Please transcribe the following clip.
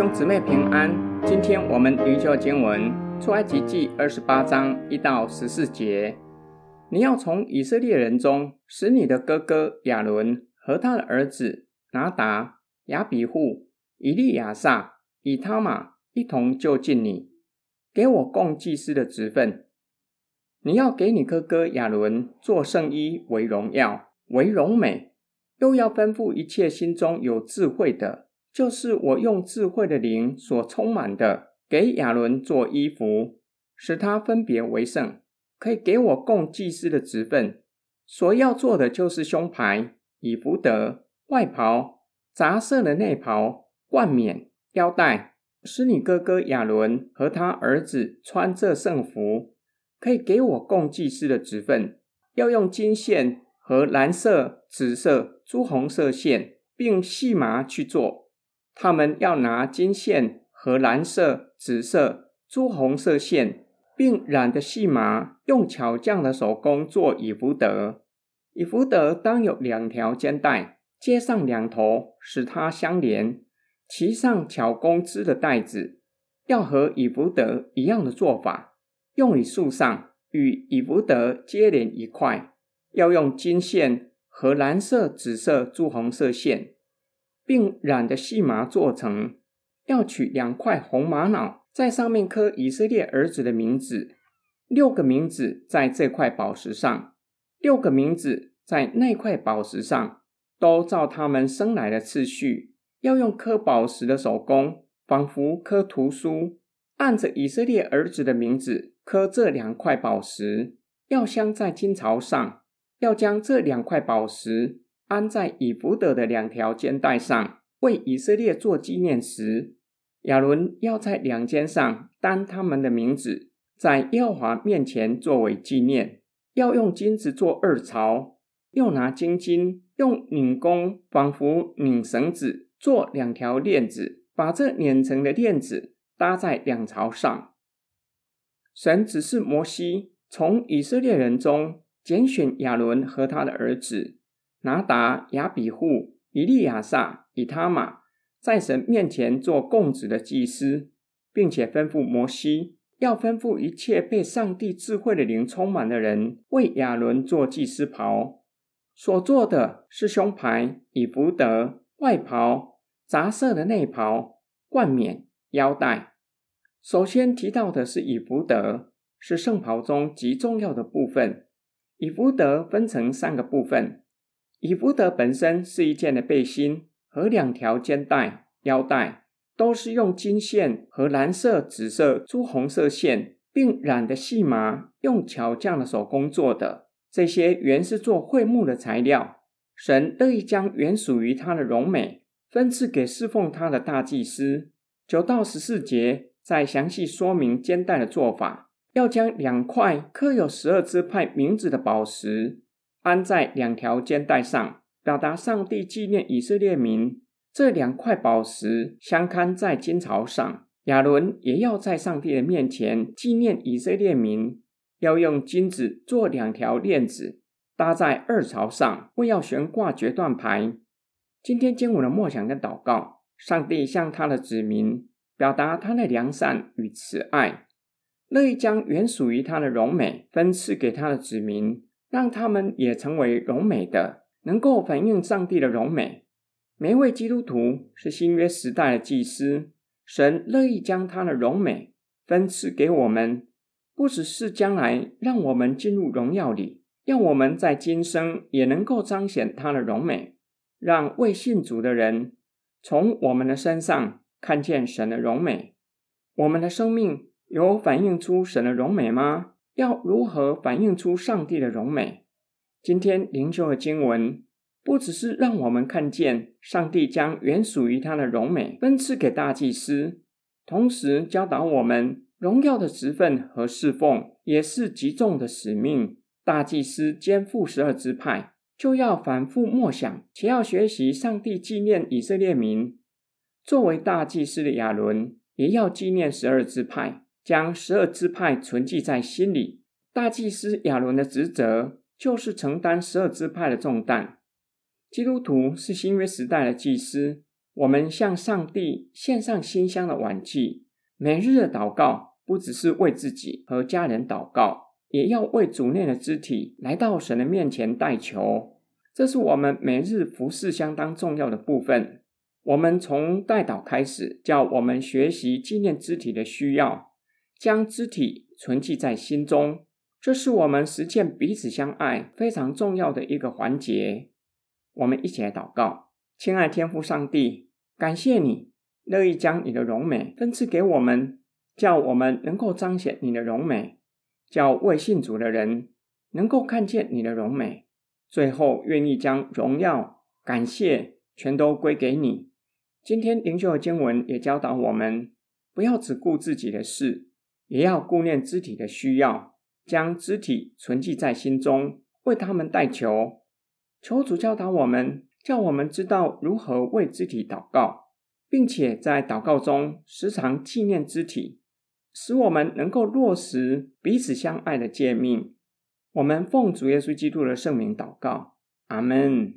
兄姊妹平安，今天我们灵修经文出埃及记二十八章一到十四节。你要从以色列人中使你的哥哥亚伦和他的儿子拿达、亚比户、以利亚撒、以他玛一同就近你，给我供祭司的职分。你要给你哥哥亚伦做圣衣为荣耀，为荣美，又要吩咐一切心中有智慧的。就是我用智慧的灵所充满的，给亚伦做衣服，使他分别为圣，可以给我供祭司的职分。所要做的就是胸牌、以弗得、外袍、杂色的内袍、冠冕、腰带，使你哥哥亚伦和他儿子穿这圣服，可以给我供祭司的职分。要用金线和蓝色、紫色、朱红色线，并细麻去做。他们要拿金线和蓝色、紫色、朱红色线，并染的细麻，用巧匠的手工做以弗得。以弗得当有两条肩带，接上两头，使它相连，其上巧工织的带子，要和以弗得一样的做法，用以束上，与以弗得接连一块。要用金线和蓝色、紫色、朱红色线。并染的细麻做成，要取两块红玛瑙，在上面刻以色列儿子的名字，六个名字在这块宝石上，六个名字在那块宝石上，都照他们生来的次序，要用刻宝石的手工，仿佛刻图书，按着以色列儿子的名字刻这两块宝石，要镶在金槽上，要将这两块宝石。安在以弗得的两条肩带上，为以色列做纪念时，亚伦要在两肩上担他们的名字，在耶和华面前作为纪念。要用金子做二槽，又拿金金用拧弓，仿佛拧绳子，做两条链子，把这碾成的链子搭在两槽上。神指示摩西从以色列人中拣选亚伦和他的儿子。拿达、亚比户、以利亚撒、以他玛，在神面前做供职的祭司，并且吩咐摩西，要吩咐一切被上帝智慧的灵充满的人，为亚伦做祭司袍。所做的是胸牌、以弗得、外袍、杂色的内袍、冠冕、腰带。首先提到的是以弗得，是圣袍中极重要的部分。以弗得分成三个部分。以弗得本身是一件的背心和两条肩带、腰带，都是用金线和蓝色、紫色、朱红色线，并染的细麻，用巧匠的手工做的。这些原是做会幕的材料。神乐意将原属于他的荣美分赐给侍奉他的大祭司。九到十四节再详细说明肩带的做法，要将两块刻有十二支派名字的宝石。安在两条肩带上，表达上帝纪念以色列民。这两块宝石相看在金槽上，亚伦也要在上帝的面前纪念以色列民，要用金子做两条链子，搭在二槽上，为要悬挂决断牌。今天经文的默想跟祷告，上帝向他的子民表达他的良善与慈爱，乐意将原属于他的荣美分赐给他的子民。让他们也成为荣美的，能够反映上帝的荣美。每一位基督徒是新约时代的祭司，神乐意将他的荣美分赐给我们，不只是将来让我们进入荣耀里，让我们在今生也能够彰显他的荣美，让未信主的人从我们的身上看见神的荣美。我们的生命有反映出神的荣美吗？要如何反映出上帝的荣美？今天灵修的经文不只是让我们看见上帝将原属于他的荣美分赐给大祭司，同时教导我们荣耀的职分和侍奉也是极重的使命。大祭司肩负十二支派，就要反复默想，且要学习上帝纪念以色列民。作为大祭司的亚伦，也要纪念十二支派。将十二支派存记在心里。大祭司亚伦的职责就是承担十二支派的重担。基督徒是新约时代的祭司，我们向上帝献上馨香的晚祭。每日的祷告不只是为自己和家人祷告，也要为主内的肢体来到神的面前代求。这是我们每日服事相当重要的部分。我们从代祷开始，叫我们学习纪念肢体的需要，将肢体存记在心中。这是我们实践彼此相爱非常重要的一个环节。我们一起来祷告，亲爱天父上帝，感谢你。乐意将你的荣美分赐给我们，叫我们能够彰显你的荣美，叫未信主的人能够看见你的荣美，最后愿意将荣耀、感谢全都归给你。今天灵修的经文也教导我们，不要只顾自己的事，也要顾念肢体的需要，将肢体存记在心中，为他们代求。求主教导我们，叫我们知道如何为肢体祷告。并且在祷告中时常纪念肢体，使我们能够落实彼此相爱的诫命。我们奉主耶稣基督的圣名祷告，阿门。